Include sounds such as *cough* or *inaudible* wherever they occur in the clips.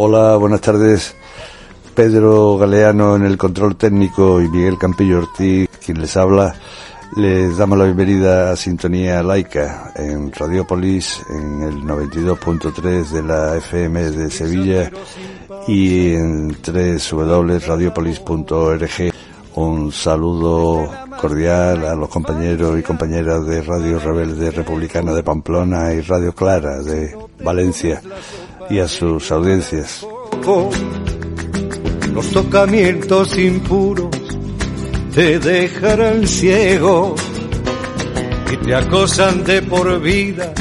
Hola, buenas tardes. Pedro Galeano en el control técnico y Miguel Campillo Ortiz, quien les habla. Les damos la bienvenida a Sintonía Laica en Radiopolis en el 92.3 de la FM de Sevilla y en www.radiopolis.org. Un saludo cordial a los compañeros y compañeras de Radio Rebelde Republicana de Pamplona y Radio Clara de Valencia y a sus audiencias. Los tocamientos impuros te dejarán ciego y te acosan de por vida,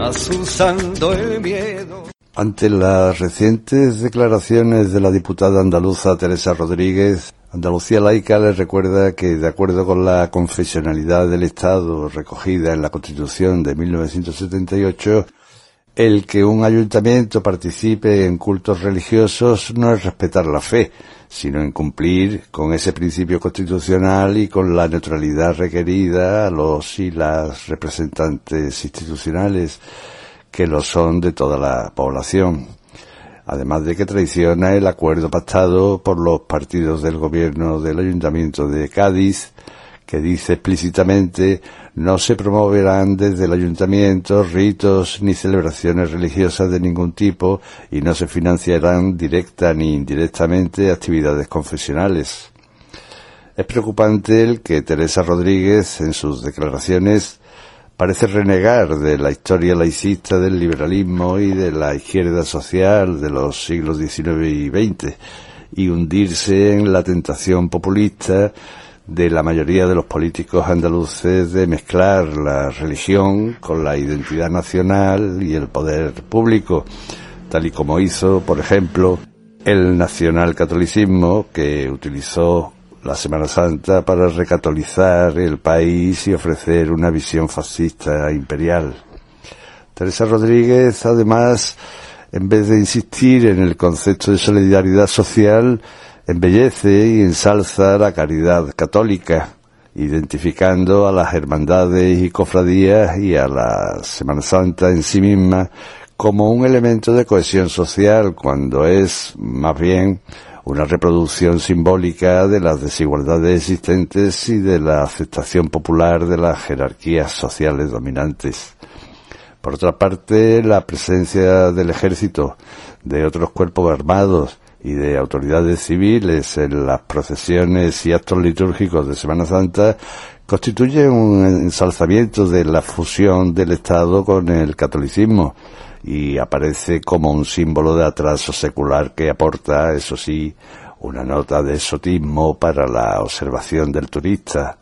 asusando el miedo. Ante las recientes declaraciones de la diputada andaluza Teresa Rodríguez, Andalucía Laica les recuerda que, de acuerdo con la confesionalidad del Estado recogida en la Constitución de 1978, el que un ayuntamiento participe en cultos religiosos no es respetar la fe, sino en cumplir con ese principio constitucional y con la neutralidad requerida a los y las representantes institucionales que lo son de toda la población. Además de que traiciona el acuerdo pactado por los partidos del gobierno del ayuntamiento de Cádiz, que dice explícitamente no se promoverán desde el ayuntamiento ritos ni celebraciones religiosas de ningún tipo y no se financiarán directa ni indirectamente actividades confesionales. Es preocupante el que Teresa Rodríguez en sus declaraciones parece renegar de la historia laicista del liberalismo y de la izquierda social de los siglos XIX y XX y hundirse en la tentación populista de la mayoría de los políticos andaluces de mezclar la religión con la identidad nacional y el poder público, tal y como hizo, por ejemplo, el nacionalcatolicismo que utilizó la Semana Santa para recatolizar el país y ofrecer una visión fascista imperial. Teresa Rodríguez, además, en vez de insistir en el concepto de solidaridad social, embellece y ensalza la caridad católica, identificando a las hermandades y cofradías y a la Semana Santa en sí misma como un elemento de cohesión social, cuando es más bien una reproducción simbólica de las desigualdades existentes y de la aceptación popular de las jerarquías sociales dominantes. Por otra parte, la presencia del ejército, de otros cuerpos armados y de autoridades civiles en las procesiones y actos litúrgicos de Semana Santa constituye un ensalzamiento de la fusión del Estado con el catolicismo y aparece como un símbolo de atraso secular que aporta, eso sí, una nota de exotismo para la observación del turista.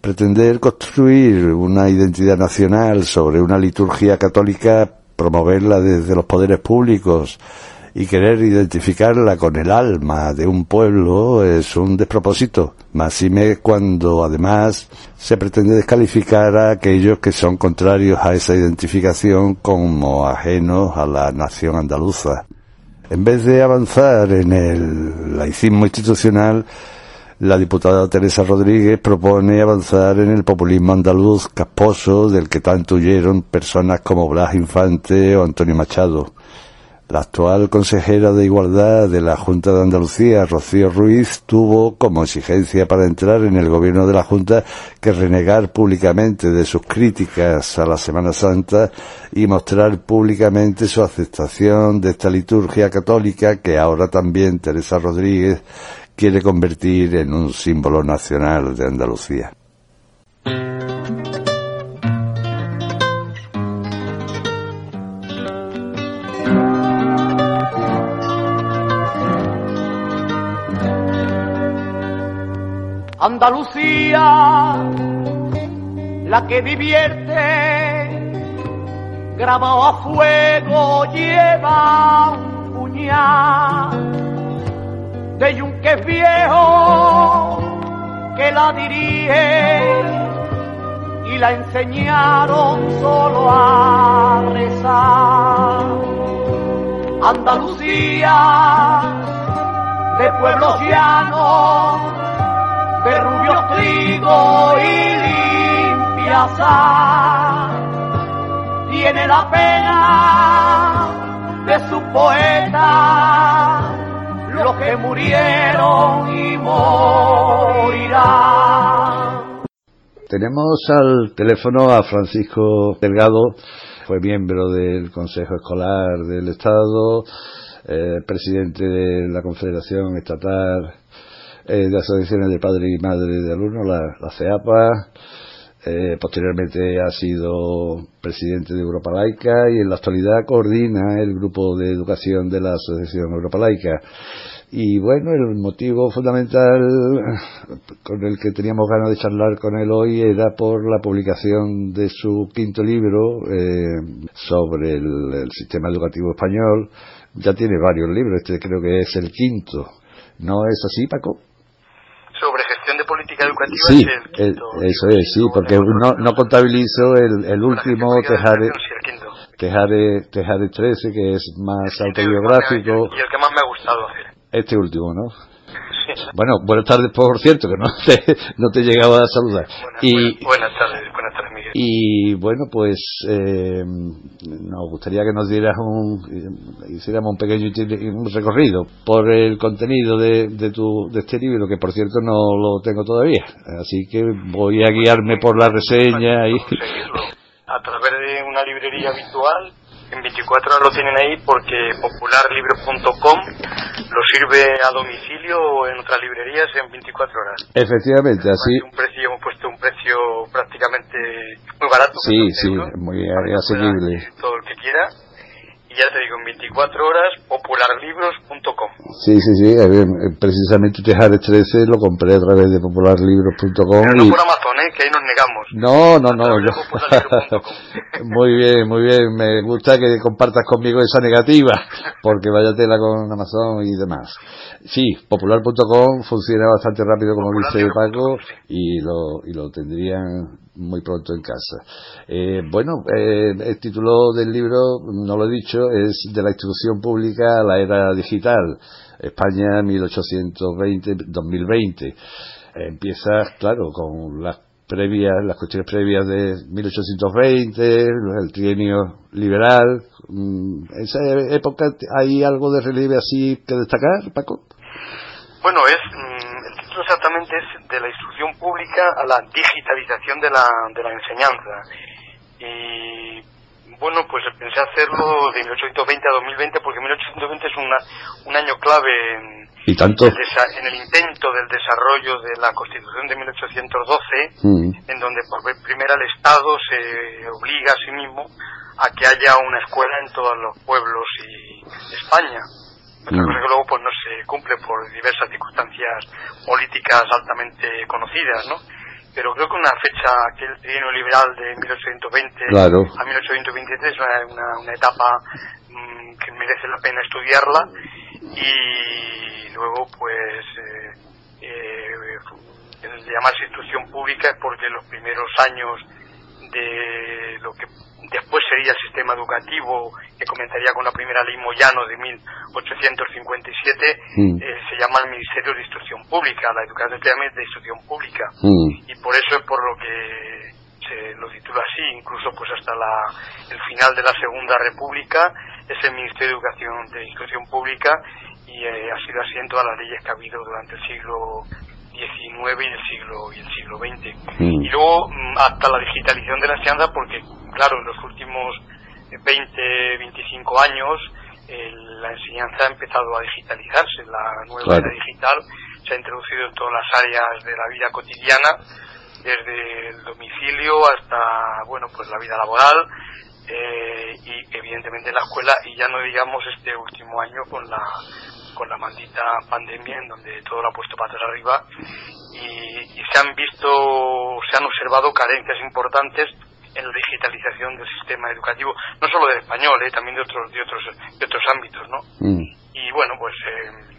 Pretender construir una identidad nacional sobre una liturgia católica, promoverla desde los poderes públicos, y querer identificarla con el alma de un pueblo es un despropósito, máxime cuando además se pretende descalificar a aquellos que son contrarios a esa identificación como ajenos a la nación andaluza. En vez de avanzar en el laicismo institucional, la diputada Teresa Rodríguez propone avanzar en el populismo andaluz casposo del que tanto huyeron personas como Blas Infante o Antonio Machado. La actual consejera de Igualdad de la Junta de Andalucía, Rocío Ruiz, tuvo como exigencia para entrar en el gobierno de la Junta que renegar públicamente de sus críticas a la Semana Santa y mostrar públicamente su aceptación de esta liturgia católica que ahora también Teresa Rodríguez quiere convertir en un símbolo nacional de Andalucía. Andalucía, la que divierte, grabado a fuego lleva un puñal de yunque viejo que la dirige y la enseñaron solo a rezar. Andalucía, de pueblos llanos, de rubio trigo y limpia Tiene la pena de su poeta, los que murieron y morirán. Tenemos al teléfono a Francisco Delgado, fue miembro del Consejo Escolar del Estado, eh, presidente de la Confederación Estatal eh, de Asociaciones de Padres y Madres de Alumnos, la, la CEAPA, eh, posteriormente ha sido presidente de Europa Laica y en la actualidad coordina el grupo de educación de la Asociación Europa Laica. Y bueno, el motivo fundamental con el que teníamos ganas de charlar con él hoy era por la publicación de su quinto libro eh, sobre el, sistema educativo español. Ya tiene varios libros, este creo que es el quinto. ¿No es así, Paco? Sobre gestión de política educativa sí, es el quinto. eso es, sí, porque no, no contabilizo el, el último Tejare, Tejare, Tejare 13, que es más autobiográfico. Y el que más me ha gustado hacer. Este último, ¿no? Bueno, buenas tardes, por cierto, que no te, no te llegaba a saludar. Buenas, y, buenas tardes. Y bueno, pues eh, nos gustaría que nos dieras un, hiciéramos un pequeño recorrido por el contenido de, de, tu, de este libro, que por cierto no lo tengo todavía. Así que voy a guiarme por la reseña y... A través de una librería virtual en 24 horas lo tienen ahí porque popularlibro.com lo sirve a domicilio o en otras librerías en 24 horas. Efectivamente, así. Un precio, hemos puesto un precio prácticamente muy barato. Sí, sí, muy asequible. Todo el que quiera. Ya te digo, en 24 horas, popularlibros.com. Sí, sí, sí. Precisamente Tejares 13 lo compré a través de popularlibros.com. Pero no y... por Amazon, ¿eh? que ahí nos negamos. No, no, no. Yo... *laughs* muy bien, muy bien. Me gusta que compartas conmigo esa negativa, porque vaya tela con Amazon y demás. Sí, popular.com funciona bastante rápido, como dice Paco, y lo, y lo tendrían muy pronto en casa. Eh, bueno, eh, el título del libro, no lo he dicho, es de la instrucción pública a la era digital, España 1820-2020. empieza, claro, con las previas, las cuestiones previas de 1820, el trienio liberal. ¿En esa época hay algo de relieve así que destacar, Paco? Bueno, es exactamente es de la instrucción pública a la digitalización de la, de la enseñanza. Y bueno, pues pensé hacerlo de 1820 a 2020 porque 1820 es una, un año clave en, ¿Y tanto? en el intento del desarrollo de la Constitución de 1812, mm. en donde por vez primera el Estado se obliga a sí mismo a que haya una escuela en todos los pueblos y de España. Otra cosa que luego pues no se cumple por diversas circunstancias políticas altamente conocidas, ¿no? Pero creo que una fecha, aquel trienio liberal de 1820 claro. a 1823 es una, una, etapa mmm, que merece la pena estudiarla y luego pues eh, eh, el llamarse instrucción pública es porque los primeros años de lo que después sería el sistema educativo que comenzaría con la primera ley Moyano de 1857 mm. eh, se llama el Ministerio de Instrucción Pública la educación de instrucción pública mm. y por eso es por lo que se lo titula así incluso pues hasta la, el final de la Segunda República es el Ministerio de Educación de Instrucción Pública y eh, ha sido así en todas las leyes que ha habido durante el siglo XIX y el siglo y el siglo XX. Mm. Y luego hasta la digitalización de la enseñanza porque claro, en los últimos 20, 25 años eh, la enseñanza ha empezado a digitalizarse, la nueva claro. era digital se ha introducido en todas las áreas de la vida cotidiana, desde el domicilio hasta, bueno, pues la vida laboral, eh, y evidentemente la escuela y ya no digamos este último año con la con la maldita pandemia en donde todo lo ha puesto patas arriba y, y se han visto se han observado carencias importantes en la digitalización del sistema educativo no solo del español eh, también de otros de otros de otros ámbitos no mm. y bueno pues eh,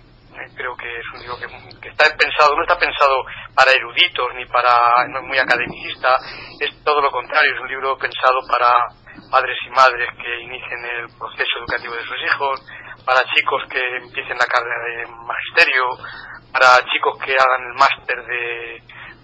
creo que es un libro que, que, está pensado, no está pensado para eruditos ni para no es muy academicista, es todo lo contrario, es un libro pensado para padres y madres que inicien el proceso educativo de sus hijos, para chicos que empiecen la carrera de magisterio, para chicos que hagan el máster de,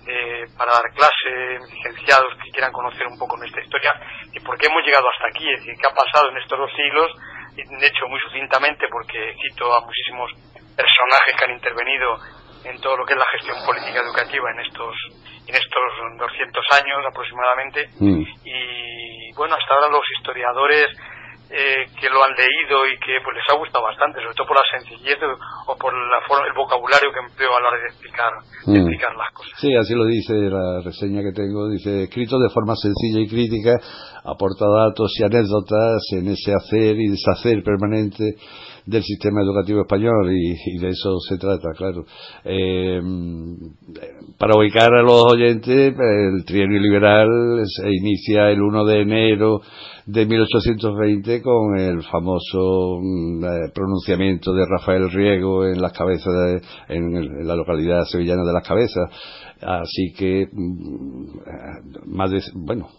de, para dar clase, licenciados que quieran conocer un poco nuestra historia y por qué hemos llegado hasta aquí, es decir, qué ha pasado en estos dos siglos hecho muy sucintamente porque cito a muchísimos personajes que han intervenido en todo lo que es la gestión política educativa en estos en estos 200 años aproximadamente mm. y bueno hasta ahora los historiadores eh, que lo han leído y que pues les ha gustado bastante sobre todo por la sencillez o por la forma, el vocabulario que empleo a la hora de explicar, mm. explicar las cosas sí así lo dice la reseña que tengo dice escrito de forma sencilla y crítica aporta datos y anécdotas en ese hacer y deshacer permanente del sistema educativo español y, de eso se trata, claro. Eh, para ubicar a los oyentes, el trienio liberal se inicia el 1 de enero de 1820 con el famoso mm, eh, pronunciamiento de Rafael Riego en las cabezas en, la localidad sevillana de las cabezas así que mm, más de bueno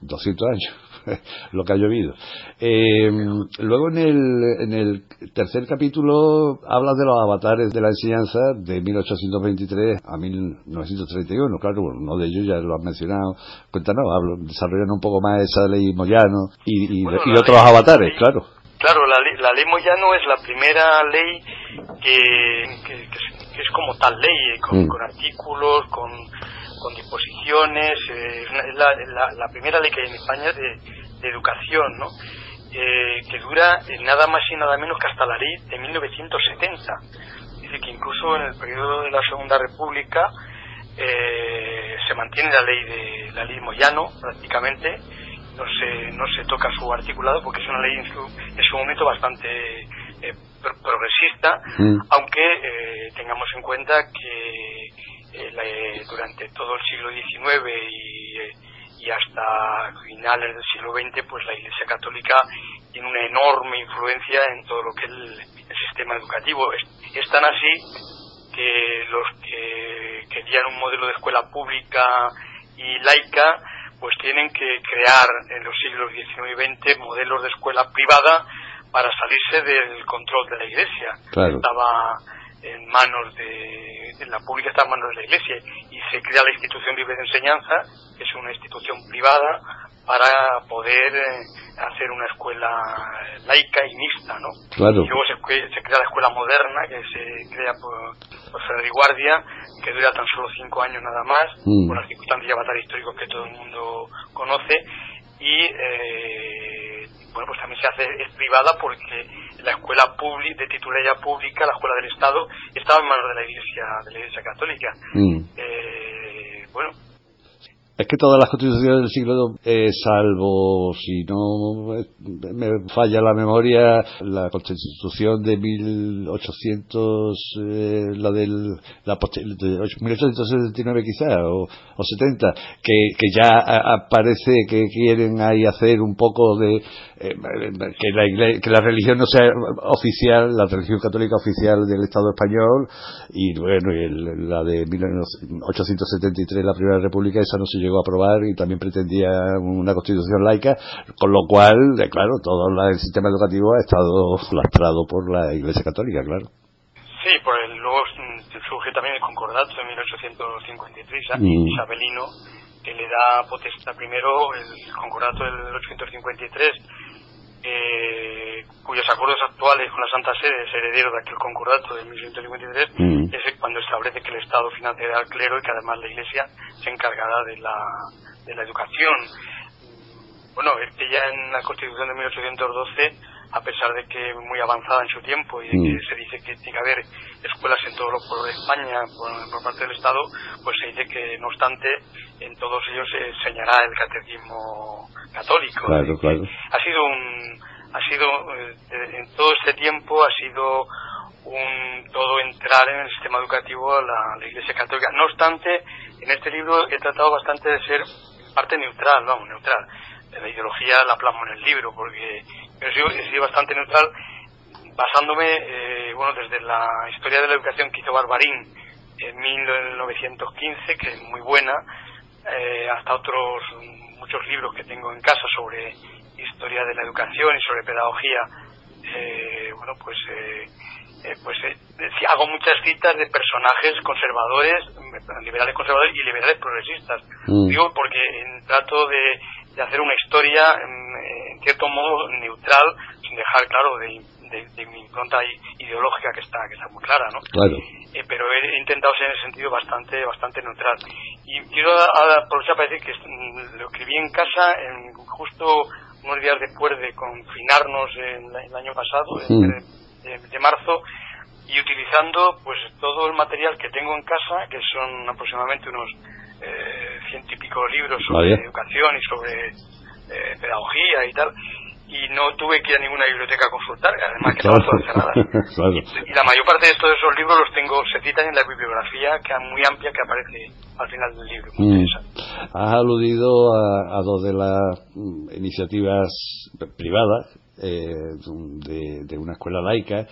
200 años *laughs* lo que ha llovido. Eh, luego en el, en el tercer capítulo habla de los avatares de la enseñanza de 1823 a 1931. Claro, uno de ellos ya lo has mencionado. Cuéntanos, hablo, desarrollan un poco más esa ley Moyano y, y, otros avatares, claro. Claro, la ley, la ley Moyano es la primera ley que, que, es como tal ley, con, mm. con artículos, con con disposiciones, eh, es la, la, primera ley que hay en España de, educación, ¿no? Eh, que dura eh, nada más y nada menos que hasta la ley de 1970. Dice que incluso en el periodo de la Segunda República se mantiene la ley de la ley Moyano prácticamente, no se, no se toca su articulado porque es una ley en su, en su momento bastante progresista, mm. aunque tengamos en cuenta que eh, durante todo el siglo XIX y, eh, y, hasta finales del siglo XX, pues la Iglesia Católica tiene una enorme influencia en todo lo que es el, sistema educativo. Es, tan así que los que querían un modelo de escuela pública y laica, pues tienen que crear en los siglos XIX y XX modelos de escuela privada para salirse del control de la Iglesia. Estaba en manos de, la pública está en manos de la Iglesia y se crea la institución libre de enseñanza, que es una institución privada para poder eh, hacer una escuela laica y mixta, ¿no? Y luego se, crea la escuela moderna, que se crea por, por Guardia, que dura tan solo cinco años nada más, mm. por las circunstancias y históricos que todo el mundo conoce, y eh, bueno, pues también se hace, es privada porque la escuela pública, de titularidad pública, la escuela del Estado, estaba en manos de la Iglesia, de la Iglesia Católica. Mm. Eh, bueno, es que todas las constituciones del siglo, eh, salvo si no me falla la memoria, la constitución de 1800, eh, la del la, de 1879 quizá, o, o 70, que, que ya parece que quieren ahí hacer un poco de eh, que, la que la religión no sea oficial, la religión católica oficial del Estado español, y bueno, la de 1873, la Primera República, esa no se llegó a aprobar y también pretendía una constitución laica, con lo cual, eh, claro, todo el sistema educativo ha estado lastrado por la Iglesia Católica, claro. Sí, pues luego surge también el concordato de 1853, mm. isabelino, que le da potestad primero el concordato del 1853 eh, cuyos acuerdos actuales con la Santa Sede es heredero de aquel concordato de 1853, mm. es cuando establece que el Estado financiará al clero y que además la Iglesia se encargará de la, de la educación. Bueno, es que ya en la Constitución de 1812 a pesar de que muy avanzada en su tiempo y de que mm. se dice que tiene que haber escuelas en todos los pueblos de España por, parte del Estado, pues se dice que no obstante en todos ellos se enseñará el catecismo católico. Ha sido un, ha sido eh, en todo este tiempo ha sido un todo entrar en el sistema educativo a la, Iglesia Católica. No obstante, en este libro he tratado bastante de ser parte neutral, vamos, neutral. La ideología la plasmo en el libro porque he sido, bastante neutral basándome, eh, bueno, desde la historia de la educación que hizo Barbarín en 1915, que es muy buena, eh, hasta otros muchos libros que tengo en casa sobre historia de la educación y sobre pedagogía, eh, bueno, pues, pues hago muchas citas de personajes conservadores, liberales conservadores y liberales progresistas. Mm. Digo porque trato de, de hacer una historia cierto modo neutral, sin dejar claro de, de, mi impronta ideológica que está que está muy clara, ¿no? Claro. Eh, pero he intentado ser en ese sentido bastante bastante neutral. Y quiero aprovechar para decir que mm, lo escribí en casa en justo unos días después de confinarnos en el año pasado, de, marzo, y utilizando pues todo el material que tengo en casa, que son aproximadamente unos eh, ciento y pico libros sobre educación y sobre eh, pedagogía y tal, y no tuve que ir a ninguna biblioteca a consultar, además que estaban todas cerradas. *laughs* y, la mayor parte de esos libros los tengo, se citan en la bibliografía que muy amplia que aparece al final del libro. Mm. Has aludido a, dos de las mm, iniciativas privadas eh, de, de, una escuela laica.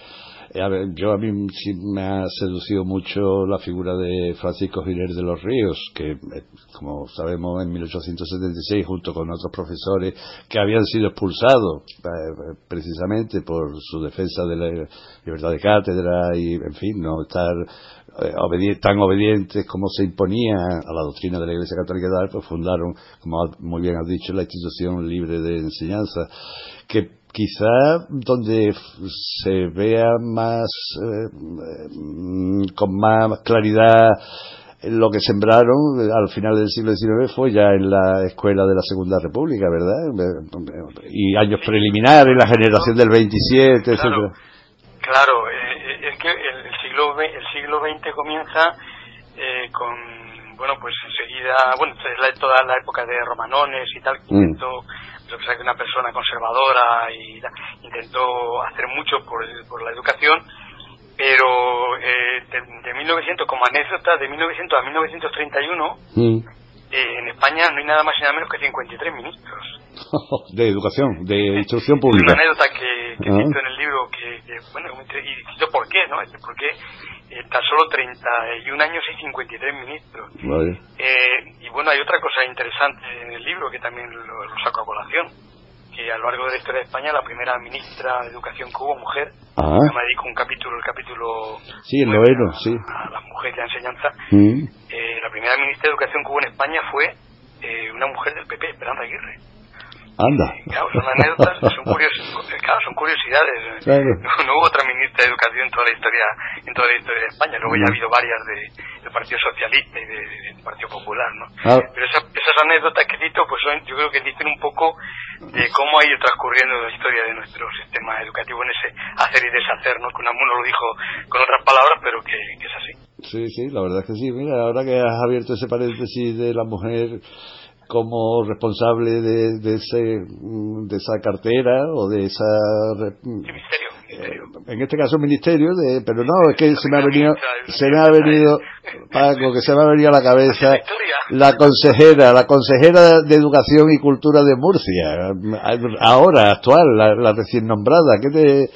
A ver, yo a mí sí me ha seducido mucho la figura de Francisco Giler de los Ríos, que, eh, como sabemos, en 1876, junto con otros profesores que habían sido expulsados eh, precisamente por su defensa de la libertad de cátedra y, en fin, no estar eh, tan obedientes como se imponía a la doctrina de la Iglesia Católica, pues fundaron, como muy bien has dicho, la institución libre de enseñanza, que quizá donde se vea más eh, con más claridad lo que sembraron al final del siglo XIX fue ya en la escuela de la Segunda República, ¿verdad? Y años preliminares, la generación del 27, claro, etcétera. Claro, eh, es que el siglo el siglo XX comienza eh, con bueno, pues enseguida, bueno, es toda la época de Romanones y tal, que mm yo que una persona conservadora y intentó hacer mucho por, por la educación, pero eh, de, 1900, como anécdota, de 1900 a 1931, mm. eh, en España no hay nada más y nada menos que 53 ministros. *laughs* de educación, de instrucción pública. *laughs* Una anécdota que, que cito en el libro, que, bueno, y por qué, ¿no? Por qué eh, tan solo 31 años y 53 ministros. Eh, y bueno, hay otra cosa interesante en el libro que también lo, saco a colación, que a lo largo de la historia de España la primera ministra de Educación que hubo, mujer, ah. me dedico un capítulo, el capítulo... Sí, el noveno, sí. A las mujeres de enseñanza. Mm. Eh, la primera ministra de Educación que hubo en España fue una mujer del PP, Esperanza Aguirre. Anda. Claro, son anécdotas, son, claro, son curiosidades. No, hubo otra ministra de Educación en toda la historia, en toda la historia de España. Luego ya ha habido varias de, del Partido Socialista y del Partido Popular, ¿no? Ah. Pero esas anécdotas que cito, pues son, yo creo que dicen un poco de cómo ha ido transcurriendo la historia de nuestro sistema educativo en ese hacer y deshacer, ¿no? Que Unamuno lo dijo con otras palabras, pero que, que es así. Sí, sí, la verdad es que sí. Mira, ahora que has abierto ese paréntesis de la mujer como responsable de, de, ese, de esa cartera o de esa... Ministerio, En este caso ministerio, de, pero no, es que se me ha venido, se me ha venido, Paco, que se me ha venido a la cabeza la consejera, la consejera de Educación y Cultura de Murcia, ahora, actual, la, recién nombrada, ¿qué te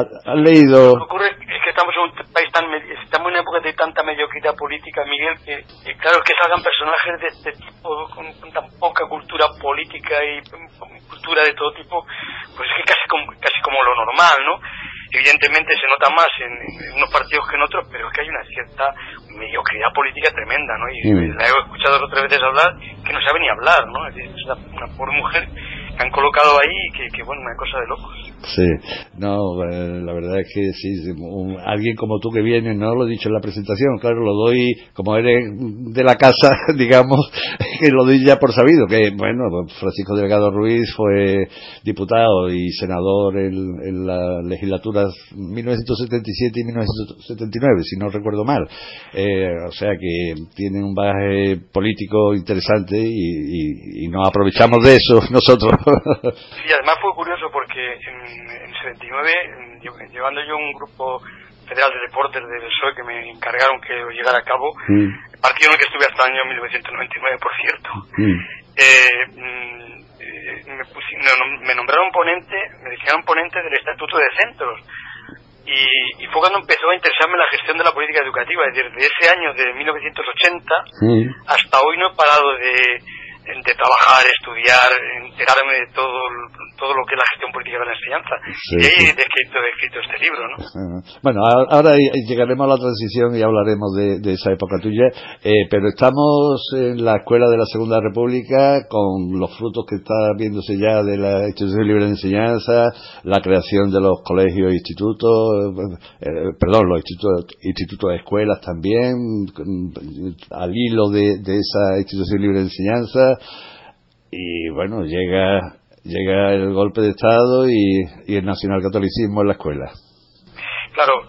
has leído? ocurre es que estamos en un país tan, estamos en una época de tanta mediocridad política, Miguel, que, claro, que salgan personajes de este tipo, con, tan poca cultura política y cultura de todo tipo, pues es que casi como, casi como lo normal, ¿no? Evidentemente se nota más en, unos partidos que en otros, pero es que hay una cierta mediocridad política tremenda, ¿no? Y mm. la he escuchado otras veces hablar que no sabe ni hablar, ¿no? Es, una, una pobre mujer han colocado ahí que, que, bueno, una cosa de locos. Sí, no, eh, la verdad es que sí, alguien como tú que viene, no lo he dicho en la presentación, claro, lo doy, como eres de la casa, *laughs* digamos, *laughs* que lo doy ya por sabido, que bueno, Francisco Delgado Ruiz fue diputado y senador en, en las legislaturas 1977 y 1979, si no recuerdo mal. Eh, o sea que tiene un bagaje político interesante y, y nos aprovechamos de eso *laughs* nosotros. Sí, además fue curioso porque en, en 79, llevando yo un grupo federal de deportes del PSOE que me encargaron que lo llevara a cabo, mm. partido en el que estuve hasta el año 1999, por cierto, mm. eh, mm, eh, me, me, nombraron ponente, me dijeron ponente del Estatuto de Centros. Y, y, fue cuando empezó a interesarme la gestión de la política educativa. Es decir, desde ese año de 1980 hasta hoy no he parado de, de trabajar, estudiar, enterarme de todo todo lo que es la gestión política de la enseñanza. y ahí he descrito, escrito este libro, ¿no? Bueno, ahora llegaremos a la transición y hablaremos de, esa época tuya, eh, pero estamos en la escuela de la Segunda República con los frutos que está viéndose ya de la institución libre de enseñanza, la creación de los colegios e institutos, eh, perdón, los institutos, institutos de escuelas también, al hilo de, de esa institución libre de enseñanza, y bueno, llega llega el golpe de Estado y, y el nacionalcatolicismo en la escuela. Claro,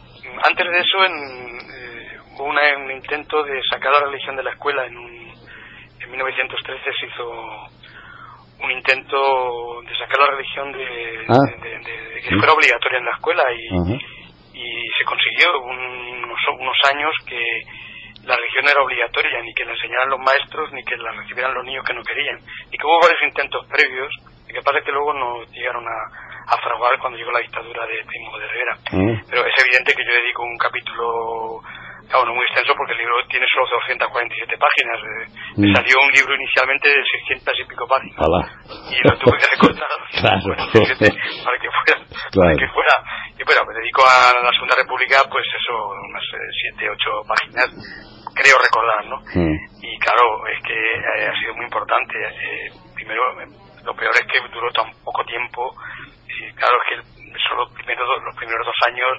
antes de eso en, eh, hubo un intento de sacar la religión de la escuela. En, en 1913 se hizo un intento de sacar la religión de, ah. de, que fuera obligatoria en la escuela y, y se consiguió unos, unos años que la religión era obligatoria, ni que la enseñaran los maestros, ni que la recibieran los niños que no querían. Y que hubo varios intentos previos que pasa que luego nos llegaron a, a fraguar cuando llegó la dictadura de Primo de Rivera. Mm. Pero es evidente que yo dedico un capítulo claro, no muy extenso porque el libro tiene solo 247 páginas. Eh, me mm. salió un libro inicialmente de 600 y pico páginas. Y lo tuve que recortar *laughs* claro. *laughs* para que fuera. Para que fuera. Y bueno, me dedico a la Segunda República, pues eso, unas 7, eh, 8 páginas, creo recordar, ¿no? Mm. Y claro, es que eh, ha sido muy importante. primero, lo peor es que duró tan poco tiempo. Y claro, es que solo los primeros, los primeros dos años,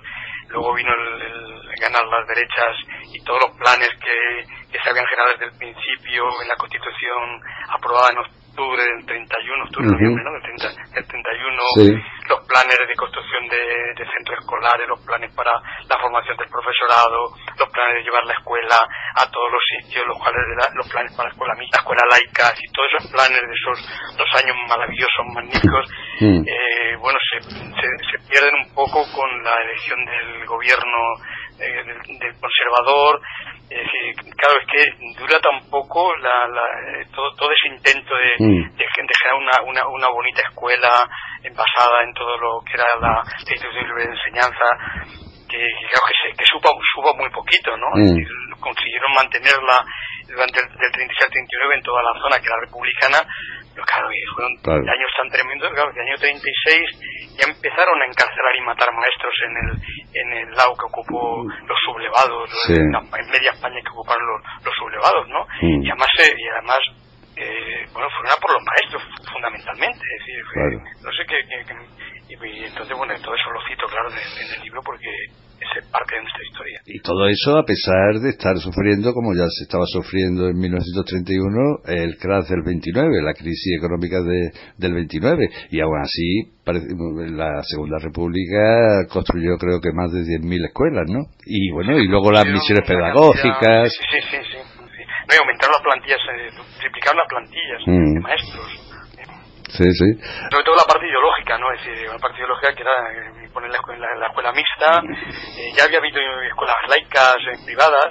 luego vino el, ganar las derechas y todos los planes que, que se habían generado desde el principio en la Constitución aprobada en octubre del 31, octubre, uh noviembre, ¿no? Del, 31, los planes de construcción de, centros escolares, los planes para la formación del profesorado, los planes de llevar la escuela a todos los sitios, los, cuales los planes para la escuela mixta, escuela laica, y todos esos planes de esos dos años maravillosos, magníficos, mm. eh, bueno, se, se, pierden un poco con la elección del gobierno eh, del, conservador, es decir, claro, es que dura tampoco la, la, eh, todo, todo ese intento de, mm. de, generar una, una, una, bonita escuela basada en todo lo que era la, institución de enseñanza, que, creo que, se, que suba, suba muy poquito, ¿no? Mm. consiguieron mantenerla durante el del 36 al 39 en toda la zona que era republicana, pero claro, fueron años tan tremendos, claro, que el año 36 ya empezaron a encarcelar y matar maestros en el, en el lado que ocupó los sublevados, en, media España que ocuparon los, los sublevados, ¿no? Mm. Y además, eh, y además eh, bueno, fueron por los maestros fundamentalmente, es decir, no sé qué, y, entonces, bueno, todo eso lo cito, claro, en el libro porque es parte de nuestra historia. Y todo eso a pesar de estar sufriendo, como ya se estaba sufriendo en 1931, el crash del 29, la crisis económica de, del 29. Y aún así, la Segunda República construyó creo que más de 10.000 escuelas, ¿no? Y bueno, y luego las misiones pedagógicas. Sí, sí, sí. sí, No, y aumentaron las plantillas, eh, triplicaron las plantillas mm. de maestros Sí, sí. Sobre todo la parte ideológica, ¿no? Es decir, una parte ideológica que era eh, poner la, la, escuela mixta. Eh, ya había habido escuelas laicas eh, privadas.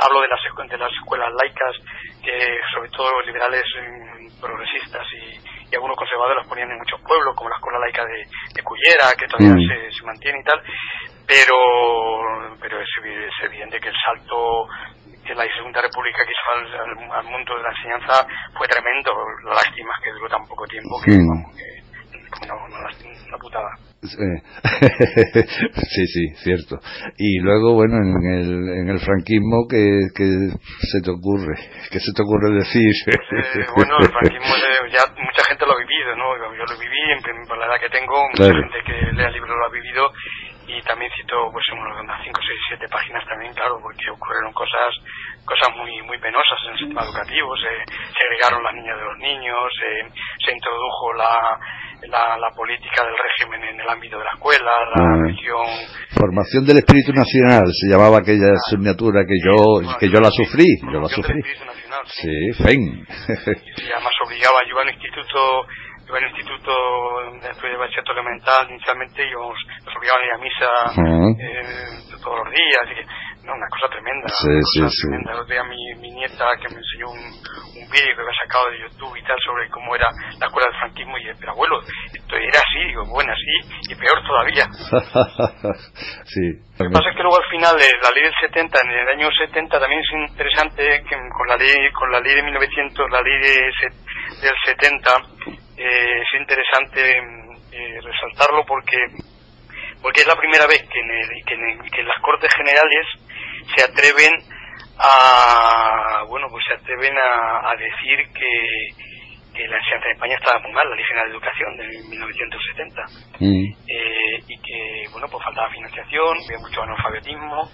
hablo de las, de las escuelas laicas que, sobre todo liberales progresistas y, algunos conservadores las ponían en muchos pueblos, como la escuela laica de, de Cullera, que todavía mm. se, se mantiene y tal. Pero, pero es, es evidente que el salto que la Segunda República que hizo al, mundo de la enseñanza fue tremendo. La lástima que duró tan poco tiempo que, mm. no, una putada. *laughs* sí, sí, cierto. Y luego, bueno, en el, en el franquismo, ¿qué, se te ocurre? ¿Qué se te ocurre decir? Eh, bueno, el franquismo ya mucha gente lo ha vivido, ¿no? Yo lo viví, en, la edad que tengo, mucha gente que lea el libro lo ha vivido y también cito pues unas 5, 6, 7 páginas también, claro, porque ocurrieron cosas cosas muy muy penosas en el sistema educativo, se segregaron las niñas de los niños, se introdujo la, la, política del régimen en el ámbito de la escuela, la ah. religión... Formación del espíritu nacional, se llamaba aquella ah. asignatura que yo que yo la sufrí, yo la sufrí. sí, FEN. y además obligaba, yo al instituto iba al instituto después de bachillerato elemental inicialmente íbamos, nos obligaban a ir a misa eh, todos los días y, no, una cosa tremenda sí, una cosa sí, tremenda. Sí. a mi, mi nieta que me enseñó un, un vídeo que había sacado de YouTube y tal sobre cómo era la escuela del franquismo y pero abuelo esto era así digo bueno así y peor todavía. *laughs* Sí. Lo que pasa es que luego al final de la ley del 70 en el año 70 también es interesante que con la ley con la ley de 1900 la ley de del 70 eh, es interesante eh, resaltarlo porque porque es la primera vez que en, que en las Cortes Generales se atreven a bueno pues se atreven a, decir que, que, la enseñanza en España estaba muy mal, la Ley General de Educación de 1970 mm. eh, y que bueno pues faltaba financiación, había mucho analfabetismo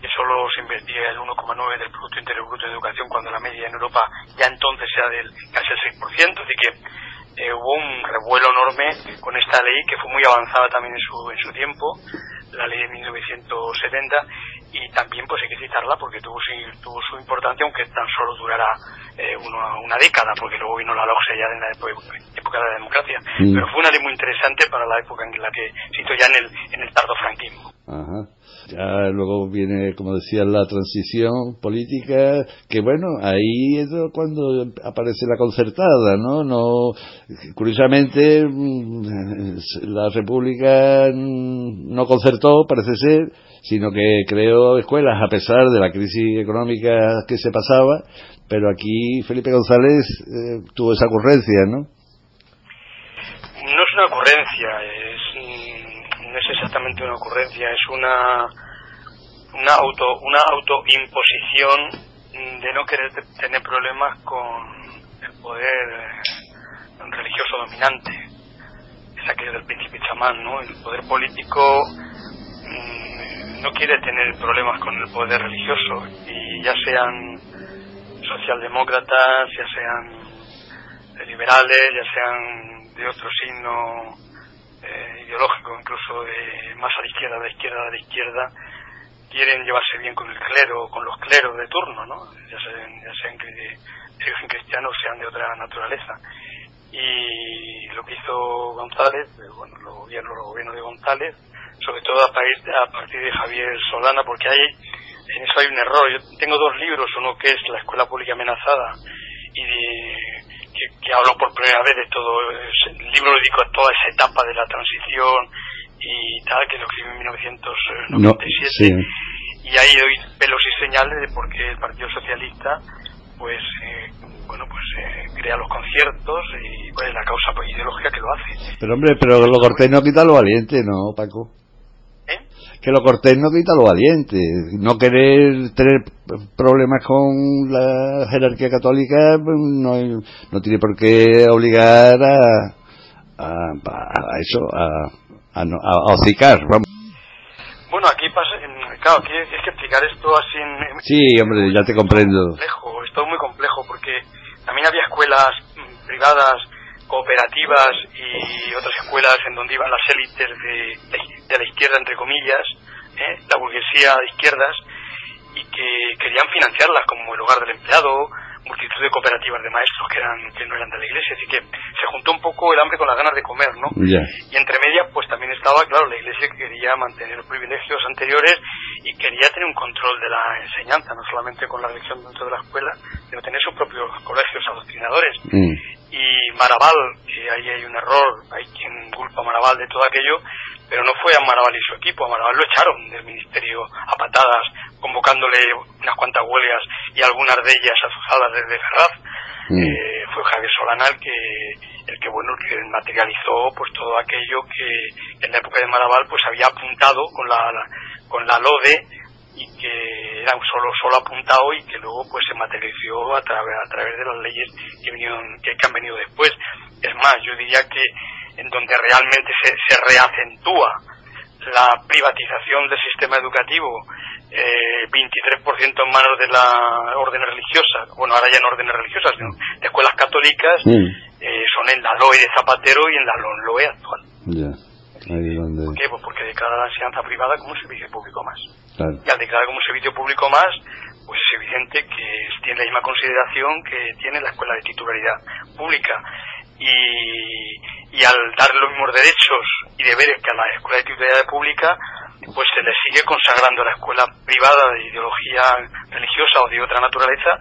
que solo se invertía el 1,9 del Producto Interior Bruto de Educación cuando la media en Europa ya entonces era del casi el 6%, así que eh, hubo un revuelo enorme con esta ley que fue muy avanzada también en su, en su tiempo, la ley de 1970, y también pues hay que citarla porque tuvo su, tuvo su importancia aunque tan solo durara eh, una década porque luego vino la LOGSE ya en la época, de la democracia. Mm. pero fue una ley muy interesante para la época en la que se hizo ya en el, en el tardo franquismo Ya luego viene, como decía, la transición política, que bueno, ahí es cuando aparece la concertada, ¿no? no curiosamente, mm, la República no concertó, parece ser, sino que creó escuelas a pesar de la crisis económica que se pasaba, pero aquí Felipe González eh, tuvo esa ocurrencia, ¿no? No es una ocurrencia, no es exactamente una ocurrencia, es una una auto una autoimposición de no querer tener problemas con el poder religioso dominante. Es aquello del príncipe chamán, ¿no? El poder político no quiere tener problemas con el poder religioso y ya sean socialdemócratas, ya sean liberales, ya sean de otro signo ideológico, incluso de más a la izquierda, de izquierda, de la izquierda, quieren llevarse bien con el clero, con los cleros de turno, ¿no? Ya sean, ya sean cristianos, sean de otra naturaleza. Y lo que hizo González, eh, bueno, los gobiernos, los gobiernos de González, sobre todo a partir, a partir de Javier Solana, porque hay, en eso hay un error. Yo tengo dos libros, uno que es La Escuela Pública Amenazada y que, que hablo por primera vez de todo, el libro dedico a toda esa etapa de la transición y tal, que lo escribí en 1997. Y ahí doy pelos y señales de por qué el Partido Socialista pues eh, bueno pues eh, crea los conciertos y cuál es la causa ideológica que lo hace. Pero hombre pero lo cortés no quita lo valiente no Paco que lo cortés no quita lo valiente. No querer tener problemas con la jerarquía católica pues, no, no tiene por qué obligar a, a, eso, a, a, a, hocicar. Bueno, aquí pasa, claro, aquí hay que explicar esto así en... Sí, hombre, ya te comprendo. Complejo, esto es muy complejo porque también había escuelas privadas cooperativas y otras escuelas en donde iban las élites de, de la izquierda, entre comillas, ¿eh? la burguesía de izquierdas, y que querían financiarlas como el hogar del empleado, multitud de cooperativas de maestros que eran que no eran de la iglesia, así que se juntó un poco el hambre con las ganas de comer, ¿no? Y entre medias, pues también estaba, claro, la iglesia que quería mantener los privilegios anteriores y quería tener un control de la enseñanza, no solamente con la religión dentro de la escuela, sino tener sus propios colegios adoctrinadores. Mm. Y Maraval, que ahí hay un error, hay quien culpa a Maraval de todo aquello, pero no fue a Maraval y su equipo, a Maraval lo echaron del ministerio a patadas, convocándole unas cuantas huelgas y algunas de ellas azuzadas desde Ferraz. Mm. Eh, fue Javier Solana el que, el que bueno, que materializó pues todo aquello que en la época de Maraval pues había apuntado con la, con la LODE y que era un solo solo apuntado y que luego pues se materializó a través a través de las leyes que vinieron que han venido después es más yo diría que en donde realmente se, se reacentúa la privatización del sistema educativo, eh, 23% en manos de la orden religiosa, bueno, ahora ya no órdenes religiosas, sino de escuelas católicas, mm. eh, son en la LOE de Zapatero y en la LOE actual. ¿Por qué? Pues porque declara la enseñanza privada como un servicio público más. Y al declarar como un servicio público más, pues es evidente que tiene la misma consideración que tiene la escuela de titularidad pública. Y, y al dar los mismos derechos y deberes que a la escuela de titularidad pública, pues se le sigue consagrando a la escuela privada de ideología religiosa o de otra naturaleza,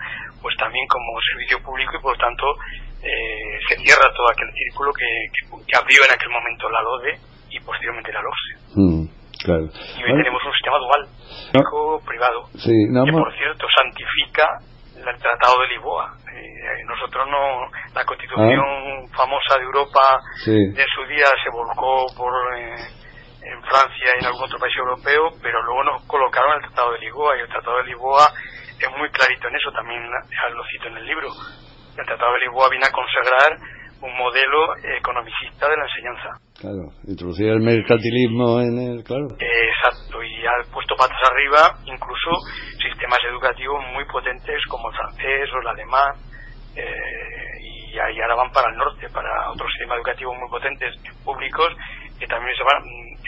pues también como servicio público y por lo tanto eh, se cierra todo aquel círculo que, que, abrió en aquel momento la LODE y posteriormente la LOSE. Mm, y hoy tenemos un sistema dual, público-privado, que por cierto santifica el Tratado de Lisboa, nosotros no, la constitución ah. famosa de Europa de su día se volcó por eh, en Francia y en algún otro país europeo, pero luego nos colocaron el Tratado de Lisboa y el Tratado de Lisboa es muy clarito en eso, también lo cito en el libro. El Tratado de Lisboa viene a consagrar un modelo economicista de la enseñanza. Claro, introducir el mercantilismo en el, claro. exacto, y ha puesto patas arriba incluso sistemas educativos muy potentes como el francés o el alemán, eh, y ahí ahora van para el norte, para otros sistemas educativos muy potentes públicos que también se van,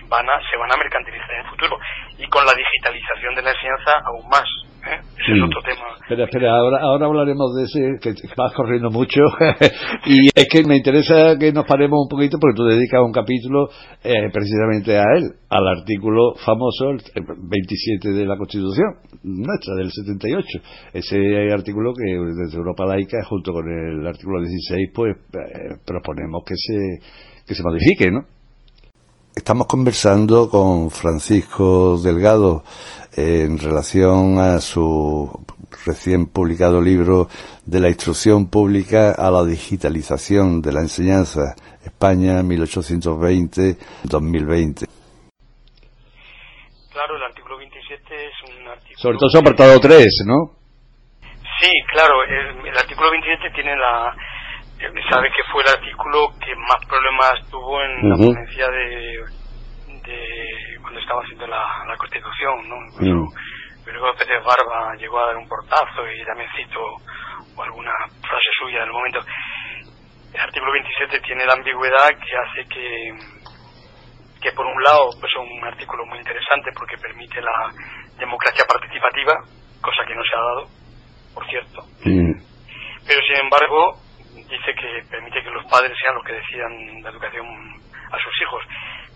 van a, se van a mercantilizar en el futuro. Y con la digitalización de la enseñanza aún más. ¿Eh? Ese es otro tema. Espera, espera, ahora, ahora hablaremos de ese, que vas corriendo mucho. *laughs* y es que me interesa que nos paremos un poquito, porque tú dedicas un capítulo eh, precisamente a él, al artículo famoso, el 27 de la Constitución nuestra, del 78. Ese artículo que desde Europa Laica, junto con el artículo 16, pues eh, proponemos que se, que se modifique, ¿no? Estamos conversando con Francisco Delgado en relación a su recién publicado libro de la instrucción pública a la digitalización de la enseñanza España 1820-2020. Claro, el artículo 27 es un artículo... Sobre todo su apartado 3, ¿no? Sí, claro, el, el artículo 27 tiene la, sabe que fue el artículo que más problemas tuvo en la ponencia de, de, cuando estaba haciendo la, la Constitución, ¿no? Pero, pero Pérez Barba llegó a dar un portazo y también cito alguna frase suya del momento. El artículo 27 tiene la ambigüedad que hace que, que por un lado pues es un artículo muy interesante porque permite la democracia participativa, cosa que no se ha dado, por cierto. Pero sin embargo, dice que permite que los padres sean los que decidan la educación a sus hijos,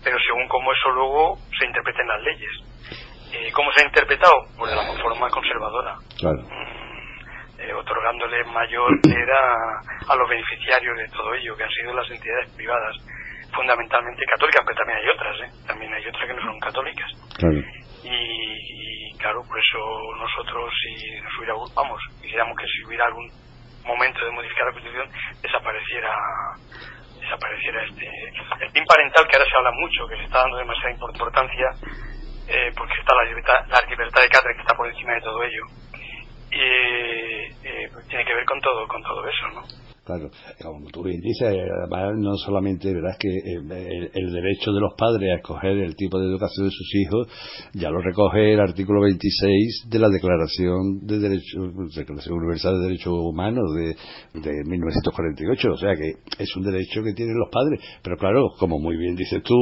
pero según cómo eso luego se interpreten las leyes. Eh, ¿Cómo se ha interpretado? Pues de la forma conservadora. Mm, eh, otorgándole mayor *clears throat* era a los beneficiarios de todo ello, que han sido las entidades privadas, fundamentalmente católicas, pero también hay otras, ¿eh? también hay otras que no son católicas. Y, claro, por eso nosotros, si nos hubiera, vamos, quisiéramos que si hubiera algún momento de modificar la Constitución desapareciera desapareciera este el PIN parental que ahora se habla mucho que se está dando demasiada importancia eh, porque está la libertad la libertad de cátedra que está por encima de todo ello. Y eh, tiene que ver con todo con todo eso no Claro, como tú bien dices, además no solamente verás que eh, el, derecho de los padres a escoger el tipo de educación de sus hijos ya lo recoge el artículo 26 de la Declaración de Derechos Declaración Universal de Derechos Humanos de, de 1948, o sea que es un derecho que tienen los padres, pero claro, como muy bien dices tú,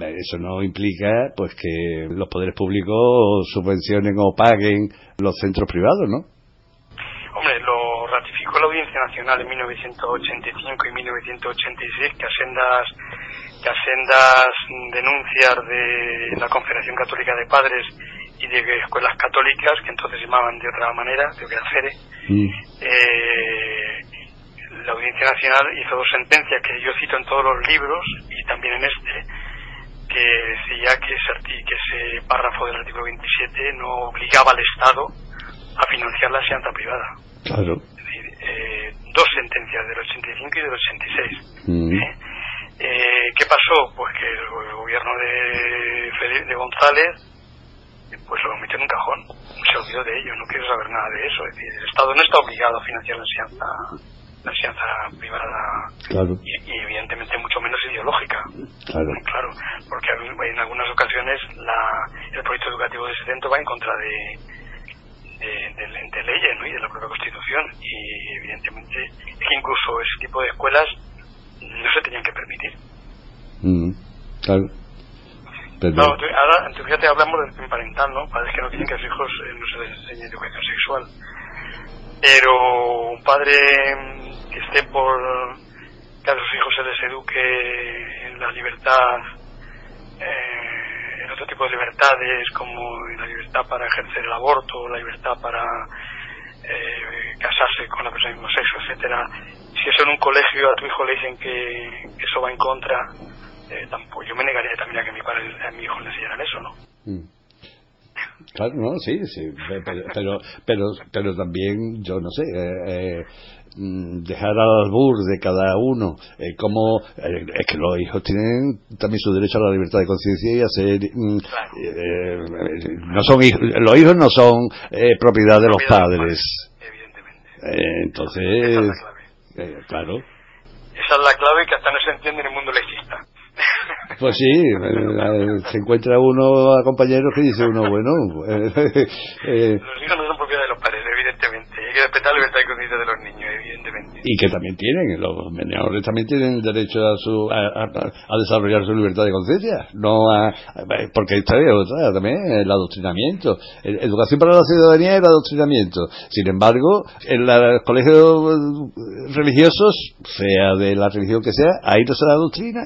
eso no implica pues que los poderes públicos subvencionen o paguen los centros privados, ¿no? Hombre, lo ratificó la Audiencia Nacional en 1985 y 1986 que asendas, que asendas denuncias de la Confederación Católica de Padres y de escuelas católicas, que entonces se llamaban de otra manera, de otra eh, la Audiencia Nacional hizo dos sentencias que yo cito en todos los libros y también en este, que decía que ese, que ese párrafo del artículo 27 no obligaba al Estado a financiar la enseñanza privada. Claro. Eh, dos sentencias del 85 y del 86. Mm. ¿Eh? ¿Eh? qué pasó? Pues que el gobierno de, de González pues lo metió en un cajón, se olvidó de ello, no quiere saber nada de eso. Es decir, el Estado no está obligado a financiar la enseñanza, la enseñanza privada claro. y, evidentemente mucho menos ideológica. Claro. claro porque en algunas ocasiones la, el proyecto educativo de ese centro va en contra de, de, leyes ¿no? y de la propia Constitución. Y evidentemente es que incluso ese tipo de escuelas no se tenían que permitir. Mm, claro. No, ahora, fíjate, hablamos del parental, ¿no? Padres que no quieren que a sus hijos eh, no se les enseñe educación sexual. Pero un padre que esté por que a sus hijos se les eduque en la libertad eh, otro tipo de libertades como la libertad para ejercer el aborto, la libertad para eh, casarse con la persona del mismo sexo, etcétera. Si eso en un colegio a tu hijo le dicen que, eso va en contra, eh, tampoco, yo me negaría también a que mi padre, a mi hijo le enseñaran eso, ¿no? Mm. Claro, no, sí, sí, pero, pero, pero, también, yo no sé, eh, mm, dejar al albur de cada uno. Eh, como eh, es que los hijos tienen también su derecho a la libertad de conciencia y a ser mm, eh, no son los hijos no son propiedad de los padres. evidentemente. Entonces claro. Esa es la clave que hasta no se entiende en el mundo lexista *laughs* pues sí, se encuentra uno a compañeros que dice uno, bueno... *laughs* Los hijos no son propiedad de los padres, evidentemente. Hay que respetar la libertad de conciencia de los niños. Y que también tienen, los menores también tienen derecho a, su, a, desarrollar su libertad de conciencia. no a, Porque esta es otra también, el adoctrinamiento. Educación para la ciudadanía el adoctrinamiento. Sin embargo, en los colegios religiosos, sea de la religión que sea, ahí no se la adoctrina